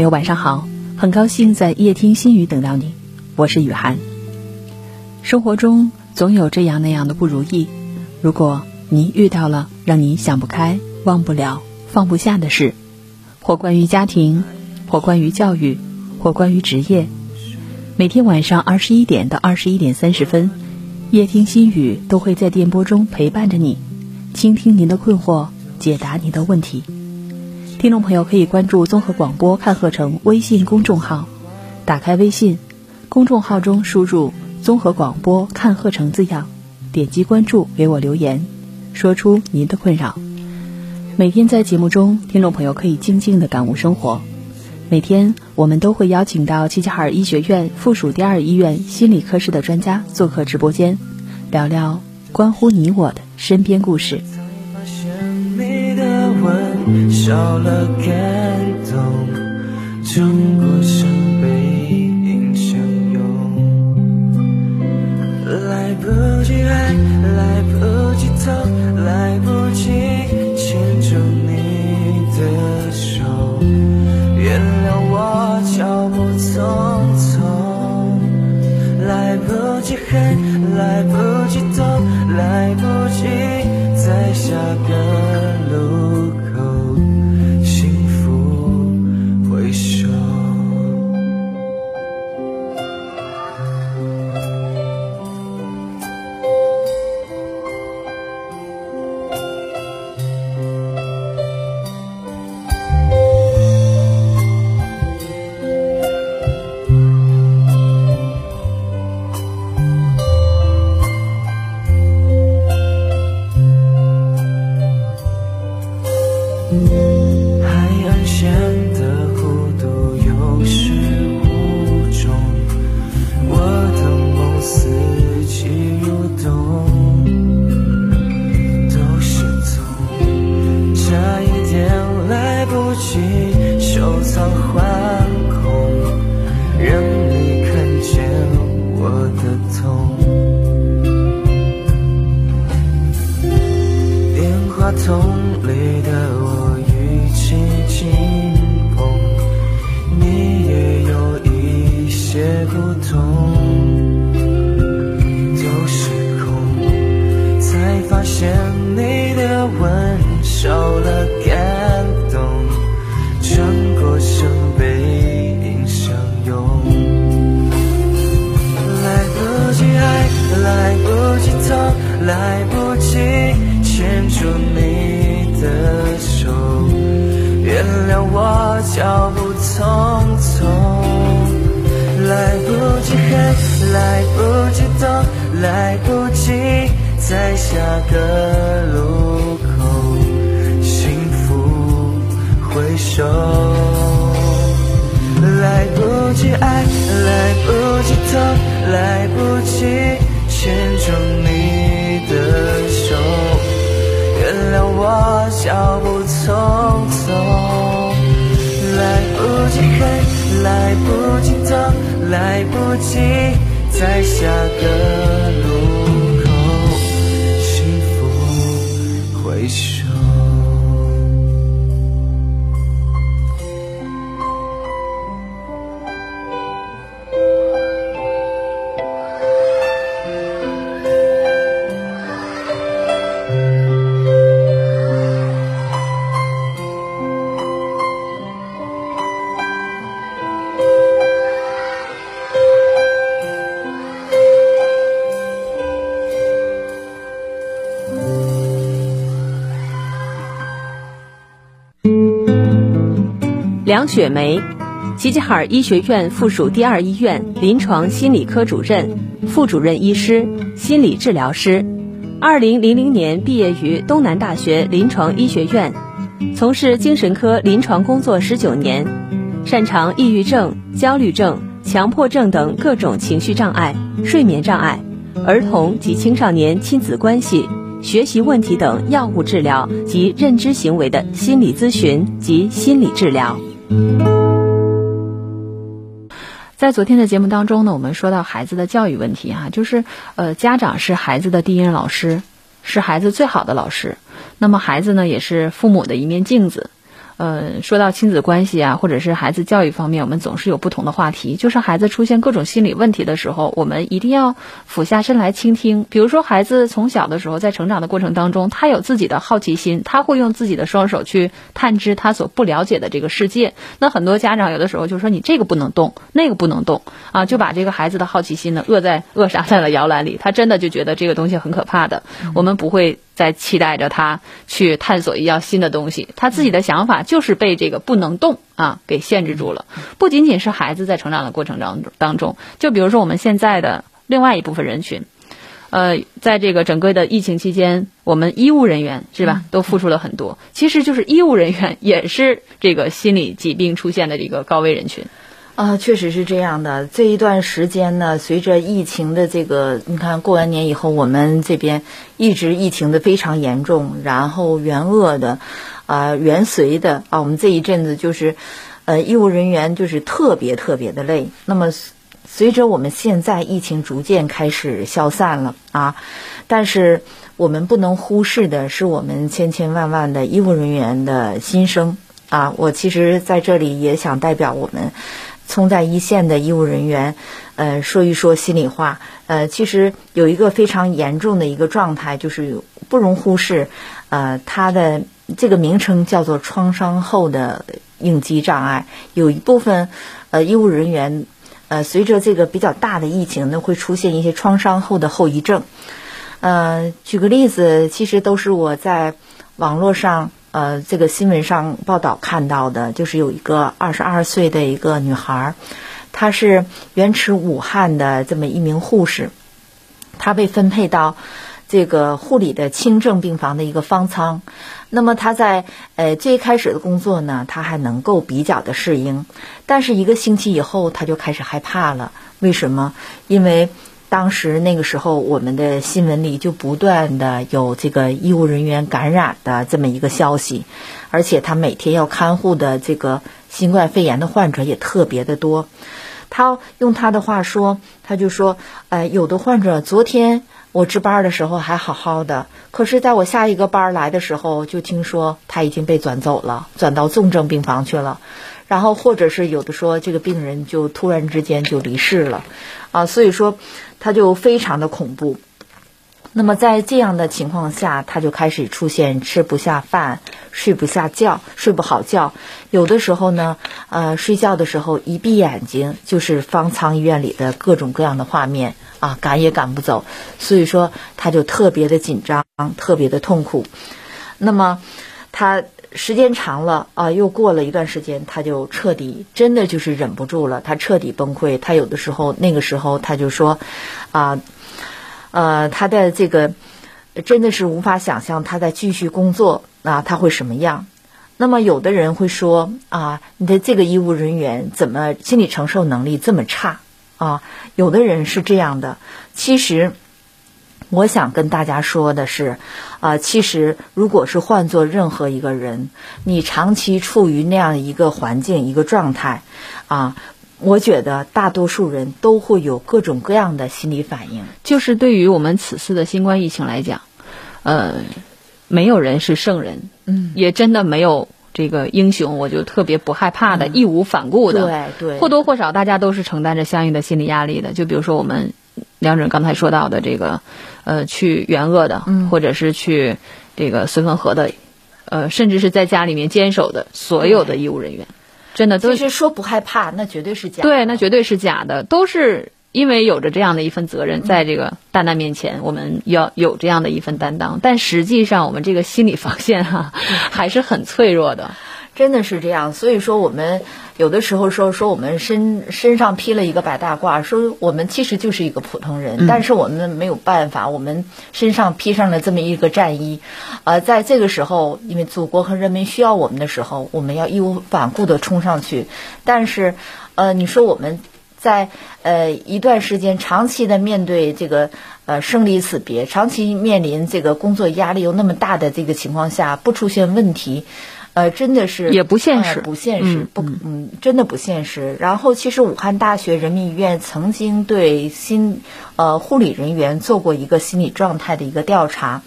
朋友晚上好，很高兴在夜听心语等到你，我是雨涵。生活中总有这样那样的不如意，如果您遇到了让你想不开、忘不了、放不下的事，或关于家庭，或关于教育，或关于职业，每天晚上二十一点到二十一点三十分，夜听心语都会在电波中陪伴着你，倾听您的困惑，解答您的问题。听众朋友可以关注综合广播看鹤城微信公众号，打开微信，公众号中输入“综合广播看鹤城”字样，点击关注，给我留言，说出您的困扰。每天在节目中，听众朋友可以静静的感悟生活。每天我们都会邀请到齐齐哈尔医学院附属第二医院心理科室的专家做客直播间，聊聊关乎你我的身边故事。少了感动，转过身背影相拥，来不及爱，来不及痛，来不及牵住你的手，原谅我脚步匆匆，来不及恨，来不及痛，来不及在下个路。来不及在下个梁雪梅，齐齐哈尔医学院附属第二医院临床心理科主任、副主任医师、心理治疗师。二零零零年毕业于东南大学临床医学院，从事精神科临床工作十九年，擅长抑郁症、焦虑症、强迫症等各种情绪障碍、睡眠障碍、儿童及青少年亲子关系、学习问题等药物治疗及认知行为的心理咨询及心理治疗。在昨天的节目当中呢，我们说到孩子的教育问题哈，就是呃，家长是孩子的第一任老师，是孩子最好的老师。那么孩子呢，也是父母的一面镜子。呃，说到亲子关系啊，或者是孩子教育方面，我们总是有不同的话题。就是孩子出现各种心理问题的时候，我们一定要俯下身来倾听。比如说，孩子从小的时候在成长的过程当中，他有自己的好奇心，他会用自己的双手去探知他所不了解的这个世界。那很多家长有的时候就说你这个不能动，那个不能动啊，就把这个孩子的好奇心呢扼在扼杀在了摇篮里。他真的就觉得这个东西很可怕的。我们不会。在期待着他去探索一样新的东西，他自己的想法就是被这个不能动啊给限制住了。不仅仅是孩子在成长的过程当中当中，就比如说我们现在的另外一部分人群，呃，在这个整个的疫情期间，我们医务人员是吧，都付出了很多。其实就是医务人员也是这个心理疾病出现的这个高危人群。啊，确实是这样的。这一段时间呢，随着疫情的这个，你看过完年以后，我们这边一直疫情的非常严重，然后援鄂的，啊，援绥的啊，我们这一阵子就是，呃，医务人员就是特别特别的累。那么，随着我们现在疫情逐渐开始消散了啊，但是我们不能忽视的是我们千千万万的医务人员的心声啊。我其实在这里也想代表我们。冲在一线的医务人员，呃，说一说心里话。呃，其实有一个非常严重的一个状态，就是不容忽视。呃，它的这个名称叫做创伤后的应激障碍。有一部分呃医务人员，呃，随着这个比较大的疫情呢，会出现一些创伤后的后遗症。呃，举个例子，其实都是我在网络上。呃，这个新闻上报道看到的，就是有一个二十二岁的一个女孩，她是原驰武汉的这么一名护士，她被分配到这个护理的轻症病房的一个方舱。那么她在呃最开始的工作呢，她还能够比较的适应，但是一个星期以后，她就开始害怕了。为什么？因为当时那个时候，我们的新闻里就不断的有这个医务人员感染的这么一个消息，而且他每天要看护的这个新冠肺炎的患者也特别的多。他用他的话说，他就说：“呃，有的患者昨天我值班的时候还好好的，可是在我下一个班来的时候，就听说他已经被转走了，转到重症病房去了。然后或者是有的说，这个病人就突然之间就离世了，啊，所以说。”他就非常的恐怖，那么在这样的情况下，他就开始出现吃不下饭、睡不下觉、睡不好觉。有的时候呢，呃，睡觉的时候一闭眼睛就是方舱医院里的各种各样的画面啊，赶也赶不走。所以说，他就特别的紧张，特别的痛苦。那么，他。时间长了啊，又过了一段时间，他就彻底真的就是忍不住了，他彻底崩溃。他有的时候那个时候他就说，啊，呃，他的这个真的是无法想象他在继续工作啊，他会什么样？那么有的人会说啊，你的这个医务人员怎么心理承受能力这么差啊？有的人是这样的，其实。我想跟大家说的是，啊，其实如果是换做任何一个人，你长期处于那样一个环境、一个状态，啊，我觉得大多数人都会有各种各样的心理反应。就是对于我们此次的新冠疫情来讲，呃，没有人是圣人，嗯，也真的没有这个英雄，我就特别不害怕的、义无反顾的，对对，或多或少大家都是承担着相应的心理压力的。就比如说我们。梁准刚才说到的这个，呃，去援鄂的，或者是去这个绥芬河的，呃，甚至是在家里面坚守的所有的医务人员，真的都是说不害怕，那绝对是假的。对，那绝对是假的，都是因为有着这样的一份责任，在这个大难面前，我们要有这样的一份担当。但实际上，我们这个心理防线哈还是很脆弱的。真的是这样，所以说我们有的时候说说我们身身上披了一个白大褂，说我们其实就是一个普通人，但是我们没有办法，我们身上披上了这么一个战衣，呃，在这个时候，因为祖国和人民需要我们的时候，我们要义无反顾的冲上去。但是，呃，你说我们在呃一段时间长期的面对这个呃生离死别，长期面临这个工作压力又那么大的这个情况下，不出现问题。呃，真的是也不现实，不现实，不，嗯，真的不现实。然后，其实武汉大学人民医院曾经对心呃护理人员做过一个心理状态的一个调查，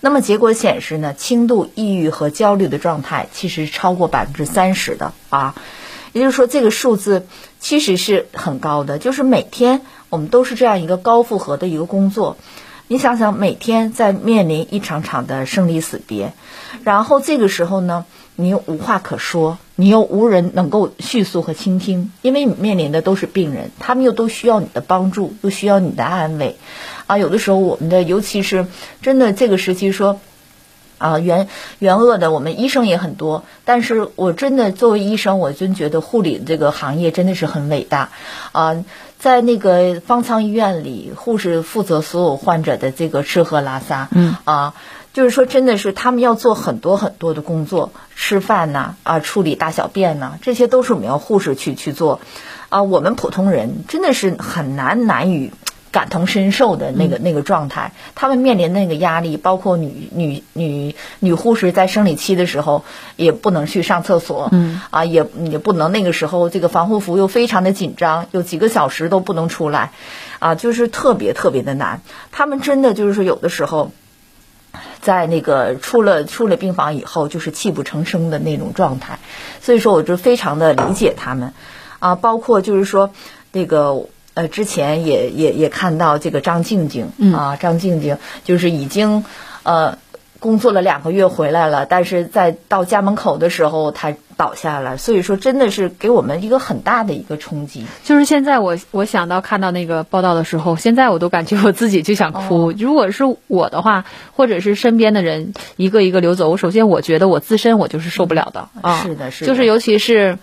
那么结果显示呢，轻度抑郁和焦虑的状态其实超过百分之三十的啊，也就是说这个数字其实是很高的。就是每天我们都是这样一个高负荷的一个工作，你想想每天在面临一场场的生离死别，然后这个时候呢，你又无话可说，你又无人能够叙述和倾听，因为你面临的都是病人，他们又都需要你的帮助，又需要你的安慰。啊，有的时候我们的，尤其是真的这个时期说，啊，援援鄂的，我们医生也很多，但是我真的作为医生，我真觉得护理这个行业真的是很伟大，啊，在那个方舱医院里，护士负责所有患者的这个吃喝拉撒，嗯，啊，就是说真的是他们要做很多很多的工作，吃饭呐，啊，处理大小便呐，这些都是我们要护士去去做，啊，我们普通人真的是很难难以。感同身受的那个那个状态，他们面临那个压力，包括女女女女护士在生理期的时候也不能去上厕所，嗯啊，也也不能那个时候这个防护服又非常的紧张，有几个小时都不能出来，啊，就是特别特别的难。他们真的就是说有的时候，在那个出了出了病房以后，就是泣不成声的那种状态。所以说，我就非常的理解他们，啊，包括就是说那个。呃，之前也也也看到这个张静静啊，张静静就是已经呃工作了两个月回来了，但是在到家门口的时候，她倒下了。所以说，真的是给我们一个很大的一个冲击。就是现在我我想到看到那个报道的时候，现在我都感觉我自己就想哭。如果是我的话，或者是身边的人一个一个流走，我首先我觉得我自身我就是受不了的啊。是的，是的，就是尤其是。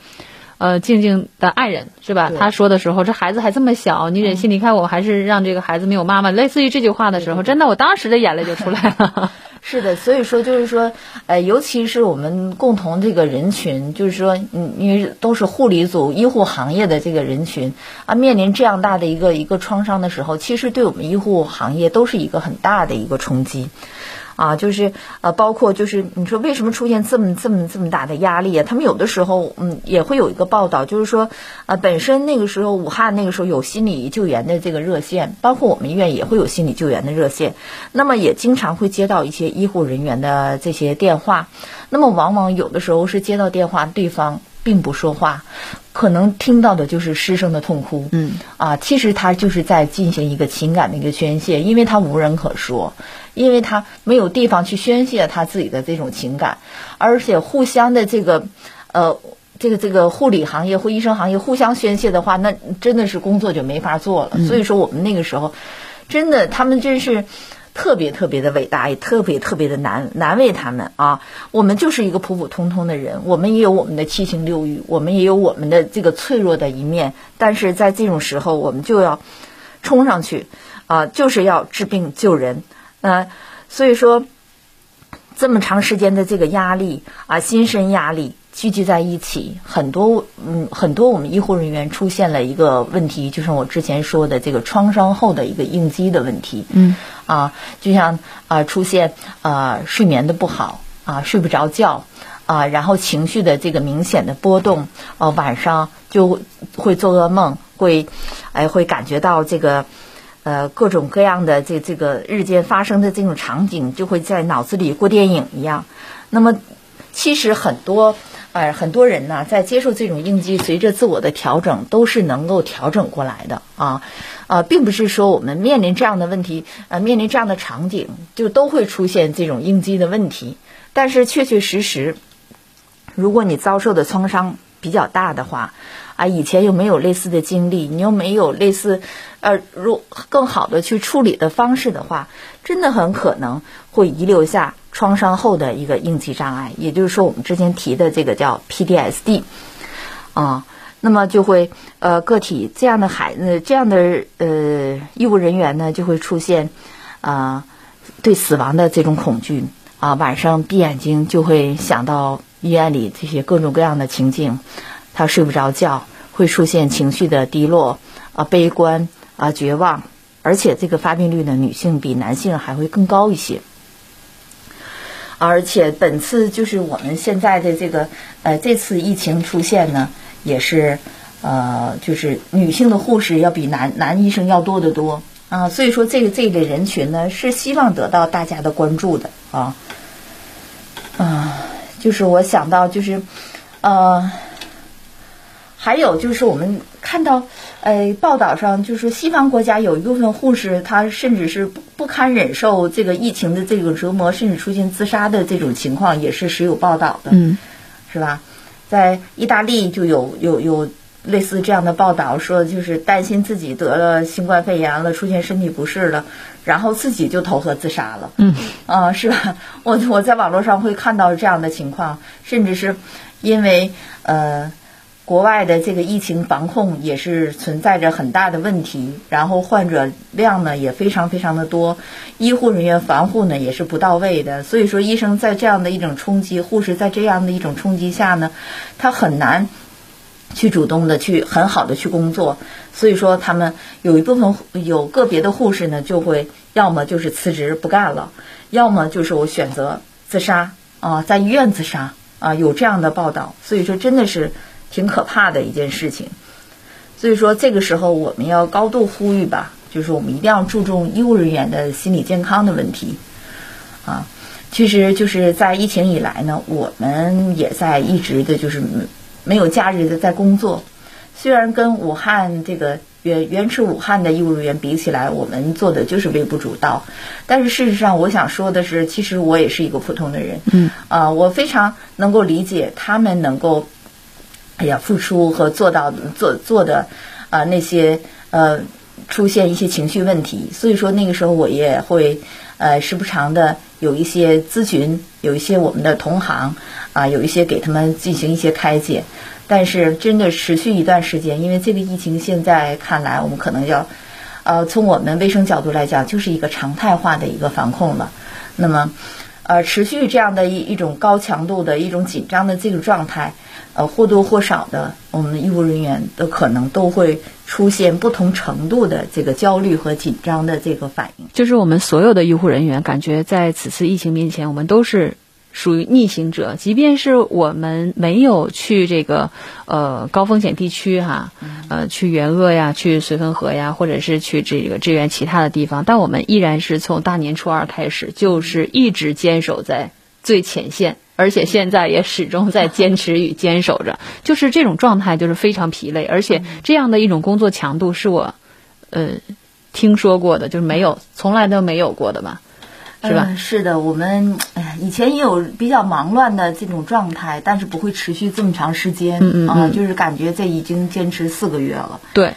呃，静静的爱人是吧？他说的时候，这孩子还这么小，你忍心离开我，还是让这个孩子没有妈妈？类似于这句话的时候，真的，我当时的眼泪就出来了。是的，所以说就是说，呃，尤其是我们共同这个人群，就是说，嗯，因为都是护理组、医护行业的这个人群啊，面临这样大的一个一个创伤的时候，其实对我们医护行业都是一个很大的一个冲击。啊，就是呃，包括就是你说为什么出现这么这么这么大的压力啊？他们有的时候嗯也会有一个报道，就是说啊，本身那个时候武汉那个时候有心理救援的这个热线，包括我们医院也会有心理救援的热线，那么也经常会接到一些医护人员的这些电话，那么往往有的时候是接到电话，对方并不说话。可能听到的就是失声的痛哭，嗯，啊，其实他就是在进行一个情感的一个宣泄，因为他无人可说，因为他没有地方去宣泄他自己的这种情感，而且互相的这个，呃，这个这个护理行业或医生行业互相宣泄的话，那真的是工作就没法做了。所以说，我们那个时候，真的他们真是。特别特别的伟大，也特别特别的难难为他们啊！我们就是一个普普通通的人，我们也有我们的七情六欲，我们也有我们的这个脆弱的一面。但是在这种时候，我们就要冲上去啊，就是要治病救人。那所以说，这么长时间的这个压力啊，心身压力。聚集在一起，很多嗯，很多我们医护人员出现了一个问题，就是我之前说的这个创伤后的一个应激的问题。嗯，啊，就像啊，出现啊睡眠的不好啊，睡不着觉啊，然后情绪的这个明显的波动，啊，晚上就会做噩梦，会哎会感觉到这个呃各种各样的这这个日间发生的这种场景，就会在脑子里过电影一样。那么其实很多。哎，很多人呢，在接受这种应激，随着自我的调整，都是能够调整过来的啊，啊，并不是说我们面临这样的问题，呃，面临这样的场景，就都会出现这种应激的问题。但是，确确实实，如果你遭受的创伤比较大的话，啊，以前又没有类似的经历，你又没有类似，呃，如更好的去处理的方式的话，真的很可能会遗留下。创伤后的一个应激障碍，也就是说，我们之前提的这个叫 PTSD 啊，那么就会呃个体这样的孩子，这样的呃医务人员呢，就会出现啊对死亡的这种恐惧。啊，晚上闭眼睛就会想到医院里这些各种各样的情境，他睡不着觉，会出现情绪的低落啊、悲观啊、绝望，而且这个发病率呢，女性比男性还会更高一些。而且本次就是我们现在的这个呃这次疫情出现呢，也是呃就是女性的护士要比男男医生要多得多啊，所以说这个这一类人群呢，是希望得到大家的关注的啊。啊，就是我想到就是，呃，还有就是我们看到，呃，报道上就是西方国家有一部分护士，他甚至是不不堪忍受这个疫情的这种折磨，甚至出现自杀的这种情况，也是时有报道的，嗯是吧？在意大利就有有有类似这样的报道，说就是担心自己得了新冠肺炎了，出现身体不适了，然后自己就投河自杀了。嗯啊、是吧？我我在网络上会看到这样的情况，甚至是因为呃。国外的这个疫情防控也是存在着很大的问题，然后患者量呢也非常非常的多，医护人员防护呢也是不到位的，所以说医生在这样的一种冲击，护士在这样的一种冲击下呢，他很难去主动的去很好的去工作，所以说他们有一部分有个别的护士呢，就会要么就是辞职不干了，要么就是我选择自杀啊、在医院自杀啊、有这样的报道，所以说真的是挺可怕的一件事情。所以说这个时候我们要高度呼吁吧，就是我们一定要注重医务人员的心理健康的问题啊。其实就是在疫情以来呢，我们也在一直的就是没没有假日的在工作。虽然跟武汉这个原原始武汉的医务人员比起来，我们做的就是微不足道，但是事实上，我想说的是，其实我也是一个普通的人，嗯，啊、我非常能够理解他们能够，哎呀，付出和做到做做的啊、那些呃出现一些情绪问题，所以说那个时候我也会呃时不常的有一些咨询，有一些我们的同行啊、有一些给他们进行一些开解，但是真的持续一段时间，因为这个疫情现在看来，我们可能要呃从我们卫生角度来讲，就是一个常态化的一个防控了，那么。呃，持续这样的一一种高强度的一种紧张的这个状态，呃，或多或少的，我们的医务人员的可能都会出现不同程度的这个焦虑和紧张的这个反应。就是我们所有的医护人员，感觉在此次疫情面前，我们都是属于逆行者。即便是我们没有去这个呃高风险地区哈，呃去援鄂呀、去绥芬河呀，或者是去这个支援其他的地方，但我们依然是从大年初二开始，就是一直坚守在最前线。而且现在也始终在坚持与坚守着，就是这种状态，就是非常疲累，而且这样的一种工作强度是我，呃，听说过的，就是没有，从来都没有过的吧，是吧？嗯是的，我们哎呀，以前也有比较忙乱的这种状态，但是不会持续这么长时间。嗯嗯啊，嗯就是感觉这已经坚持四个月了。对，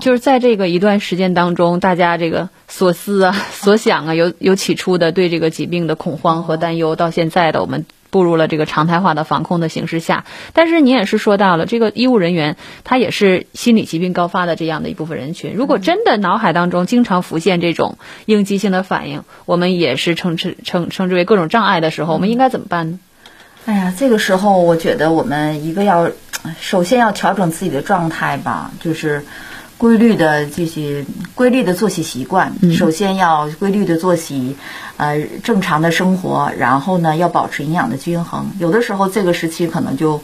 就是在这个一段时间当中，大家这个所思啊、所想啊，有有起初的对这个疾病的恐慌和担忧，到现在的我们。步入了这个常态化的防控的形势下，但是你也是说到了这个医务人员，他也是心理疾病高发的这样的一部分人群。如果真的脑海当中经常浮现这种应激性的反应，我们也是称之称称之为各种障碍的时候，我们应该怎么办呢？哎呀，这个时候我觉得我们一个要，首先要调整自己的状态吧，就是规律的这些规律的作息习惯。首先要规律的作息，呃，正常的生活，然后呢要保持营养的均衡。有的时候这个时期可能就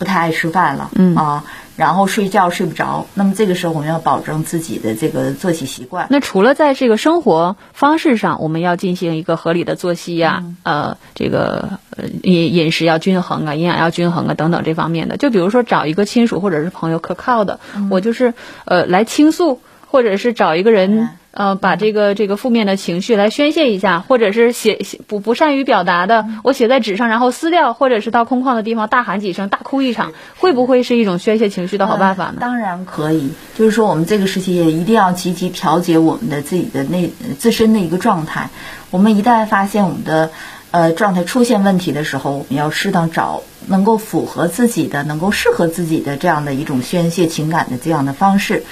不太爱吃饭了，嗯啊，然后睡觉睡不着。那么这个时候我们要保证自己的这个作息习惯。那除了在这个生活方式上，我们要进行一个合理的作息呀、呃，这个呃饮饮食要均衡啊，营养要均衡啊，等等这方面的。就比如说找一个亲属或者是朋友可靠的，我就是呃来倾诉，或者是找一个人。呃，把这个这个负面的情绪来宣泄一下，或者是写写不不善于表达的，我写在纸上，然后撕掉，或者是到空旷的地方大喊几声，大哭一场，会不会是一种宣泄情绪的好办法呢？当然可以，就是说我们这个时期也一定要积极调节我们的自己的内自身的一个状态。我们一旦发现我们的呃状态出现问题的时候，我们要适当找能够符合自己的、能够适合自己的这样的一种宣泄情感的这样的方式。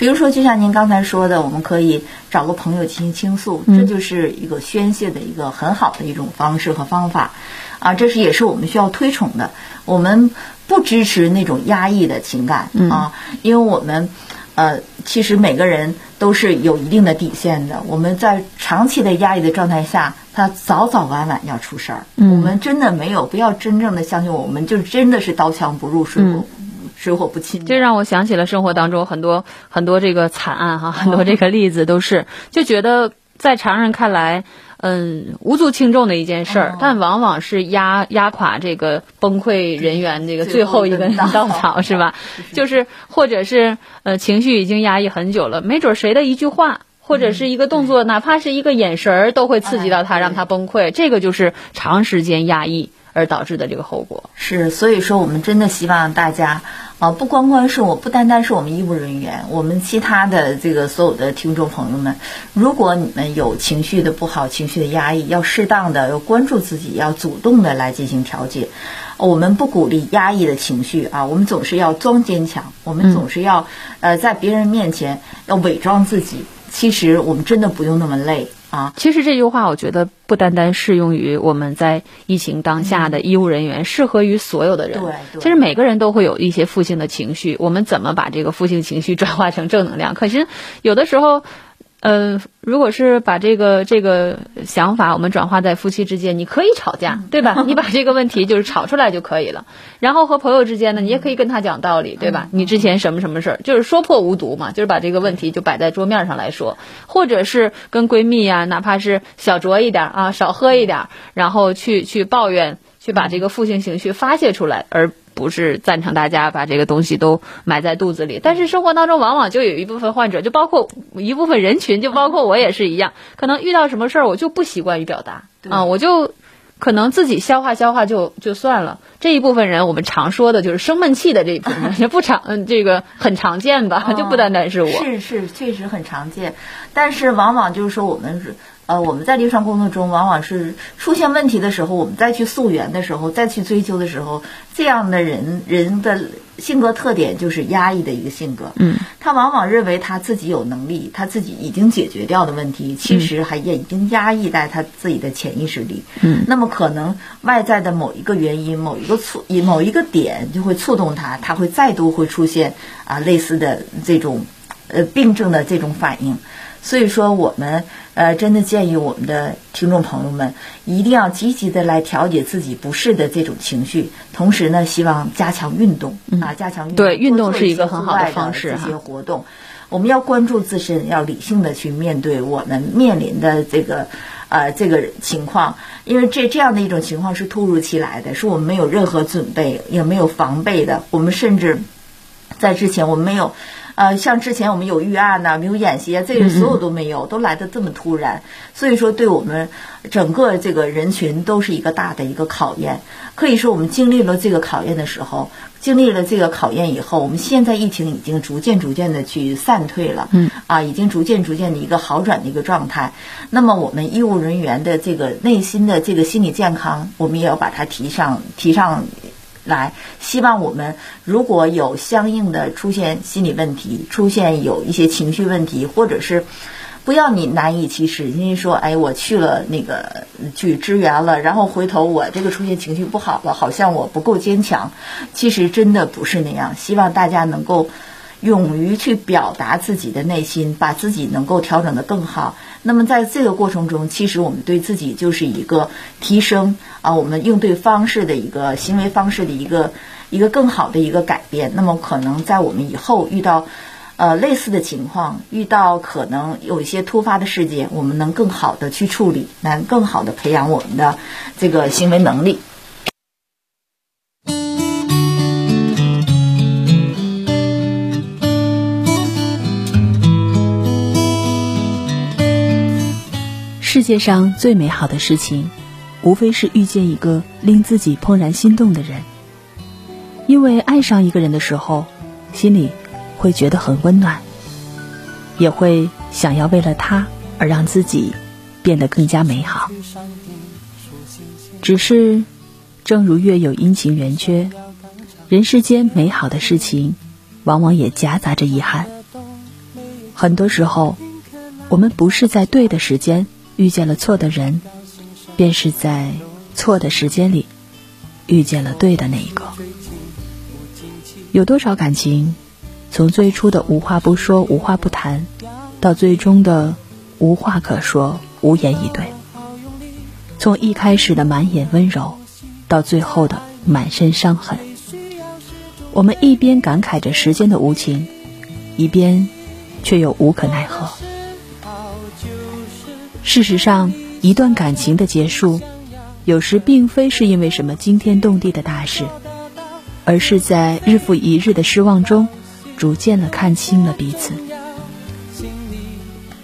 比如说，就像您刚才说的，我们可以找个朋友进行倾诉，这就是一个宣泄的一个很好的一种方式和方法，啊，这是也是我们需要推崇的。我们不支持那种压抑的情感啊，因为我们呃，其实每个人都是有一定的底线的。我们在长期的压抑的状态下，他早早晚晚要出事儿。我们真的没有，不要真正的相信我们就真的是刀枪不入、水火、水火不侵。这让我想起了生活当中很多很多这个惨案哈，很多这个例子都是就觉得在常人看来。嗯，无足轻重的一件事儿，但往往是压压垮这个崩溃人员这个最后一根稻草，是吧？就是或者是呃情绪已经压抑很久了，没准谁的一句话或者是一个动作，哪怕是一个眼神儿，都会刺激到他，让他崩溃。这个就是长时间压抑而导致的这个后果。是，所以说我们真的希望大家。啊，不光光是我，不单单是我们医务人员，我们其他的这个所有的听众朋友们，如果你们有情绪的不好、情绪的压抑，要适当的要关注自己，要主动的来进行调节。我们不鼓励压抑的情绪啊，我们总是要装坚强，我们总是要呃在别人面前要伪装自己。其实我们真的不用那么累。啊，其实这句话我觉得不单单适用于我们在疫情当下的医务人员，适合于所有的人。对，其实每个人都会有一些负性的情绪，我们怎么把这个负性情绪转化成正能量？可是有的时候。呃，如果是把这个这个想法我们转化在夫妻之间，你可以吵架，对吧？你把这个问题就是吵出来就可以了。然后和朋友之间呢，你也可以跟他讲道理，对吧？你之前什么什么事儿，就是说破无毒嘛，就是把这个问题就摆在桌面上来说，或者是跟闺蜜啊，哪怕是小酌一点啊，少喝一点，然后去去抱怨，去把这个负性情绪发泄出来，而。不是赞成大家把这个东西都埋在肚子里，但是生活当中往往就有一部分患者，就包括一部分人群，就包括我也是一样，可能遇到什么事儿我就不习惯于表达啊，我就可能自己消化消化就就算了。这一部分人，我们常说的就是生闷气的这一部分，也不常嗯，这个很常见吧，就不单单是我，是是确实很常见，但是往往就是说我们是。呃，我们在临床工作中，往往是出现问题的时候，我们再去溯源的时候，再去追究的时候，这样的人人的性格特点就是压抑的一个性格。嗯，他往往认为他自己有能力，他自己已经解决掉的问题，其实还也已经压抑在他自己的潜意识里。嗯，那么可能外在的某一个原因，某一个触，某一个点就会触动他，他会再度会出现啊类似的这种呃病症的这种反应。所以说，我们呃，真的建议我们的听众朋友们一定要积极的来调节自己不适的这种情绪，同时呢，希望加强运动啊，加强运动对运动是一个很好的方式这些活动，我们要关注自身，要理性的去面对我们面临的这个呃这个情况，因为这这样的一种情况是突如其来的，是我们没有任何准备也没有防备的，我们甚至在之前我们没有。呃，像之前我们有预案呐，没有演习啊，这个所有都没有，都来的这么突然，所以说对我们整个这个人群都是一个大的一个考验。可以说，我们经历了这个考验的时候，经历了这个考验以后，我们现在疫情已经逐渐逐渐的去散退了，嗯，啊，已经逐渐逐渐的一个好转的一个状态。那么，我们医务人员的这个内心的这个心理健康，我们也要把它提上提上。来，希望我们如果有相应的出现心理问题，出现有一些情绪问题，或者是不要你难以启齿，因为说，哎，我去了那个去支援了，然后回头我这个出现情绪不好了，好像我不够坚强。其实真的不是那样。希望大家能够勇于去表达自己的内心，把自己能够调整的更好。那么在这个过程中，其实我们对自己就是一个提升啊，我们应对方式的一个行为方式的一个一个更好的一个改变。那么可能在我们以后遇到呃类似的情况，遇到可能有一些突发的事件，我们能更好的去处理，能更好的培养我们的这个行为能力。世界上最美好的事情，无非是遇见一个令自己怦然心动的人。因为爱上一个人的时候，心里会觉得很温暖，也会想要为了他而让自己变得更加美好。只是，正如月有阴晴圆缺，人世间美好的事情，往往也夹杂着遗憾。很多时候，我们不是在对的时间。遇见了错的人，便是在错的时间里遇见了对的那一个。有多少感情，从最初的无话不说、无话不谈，到最终的无话可说、无言以对；从一开始的满眼温柔，到最后的满身伤痕。我们一边感慨着时间的无情，一边却又无可奈何。事实上，一段感情的结束，有时并非是因为什么惊天动地的大事，而是在日复一日的失望中，逐渐的看清了彼此。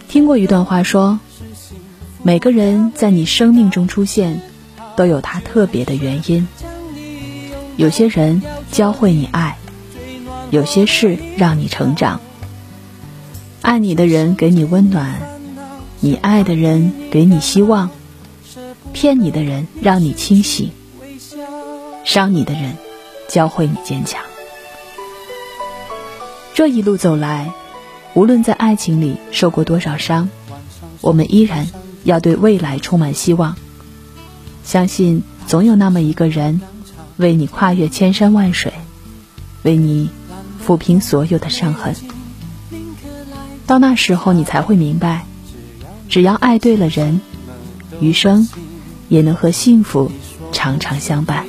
听过一段话说，每个人在你生命中出现，都有他特别的原因。有些人教会你爱，有些事让你成长。爱你的人给你温暖，你爱的人给你希望，骗你的人让你清醒，伤你的人教会你坚强。这一路走来，无论在爱情里受过多少伤，我们依然要对未来充满希望，相信总有那么一个人。为你跨越千山万水，为你抚平所有的伤痕。到那时候，你才会明白，只要爱对了人，余生也能和幸福常常相伴。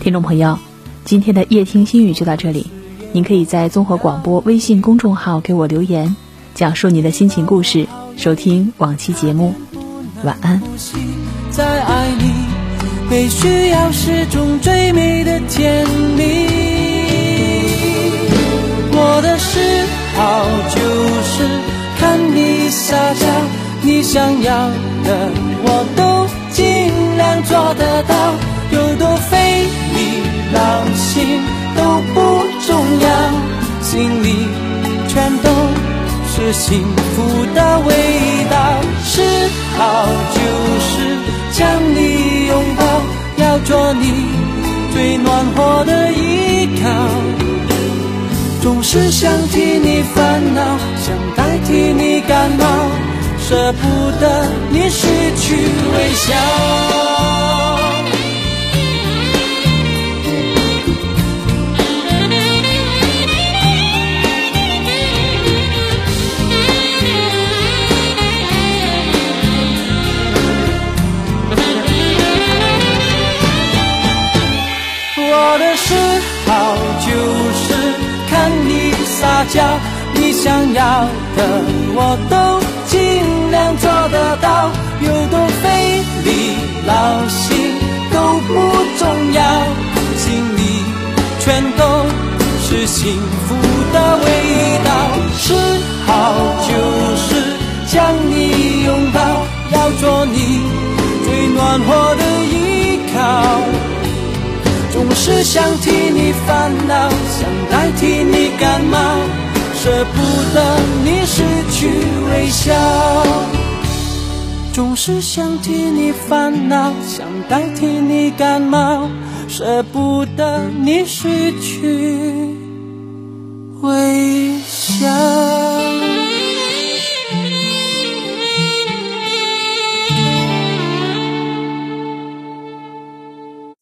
听众朋友，今天的夜听心语就到这里，您可以在综合广播微信公众号给我留言，讲述您的心情故事，收听往期节目。晚安。被需要是种最美的甜蜜。我的嗜好就是看你撒娇，你想要的我都尽量做得到。有多费力劳心都不重要，心里全都是幸福的味道。是好就是将你拥抱。要做你最暖和的依靠，总是想替你烦恼，想代替你感冒，舍不得你失去微笑。我的嗜好就是看你撒娇，你想要的我都尽量做得到，有多费力劳心都不重要，心里全都是幸福的味道。是好就是将你拥抱，要做你最暖和的依靠。总是想替你烦恼，想代替你感冒，舍不得你失去微笑。总是想替你烦恼，想代替你感冒，舍不得你失去微笑。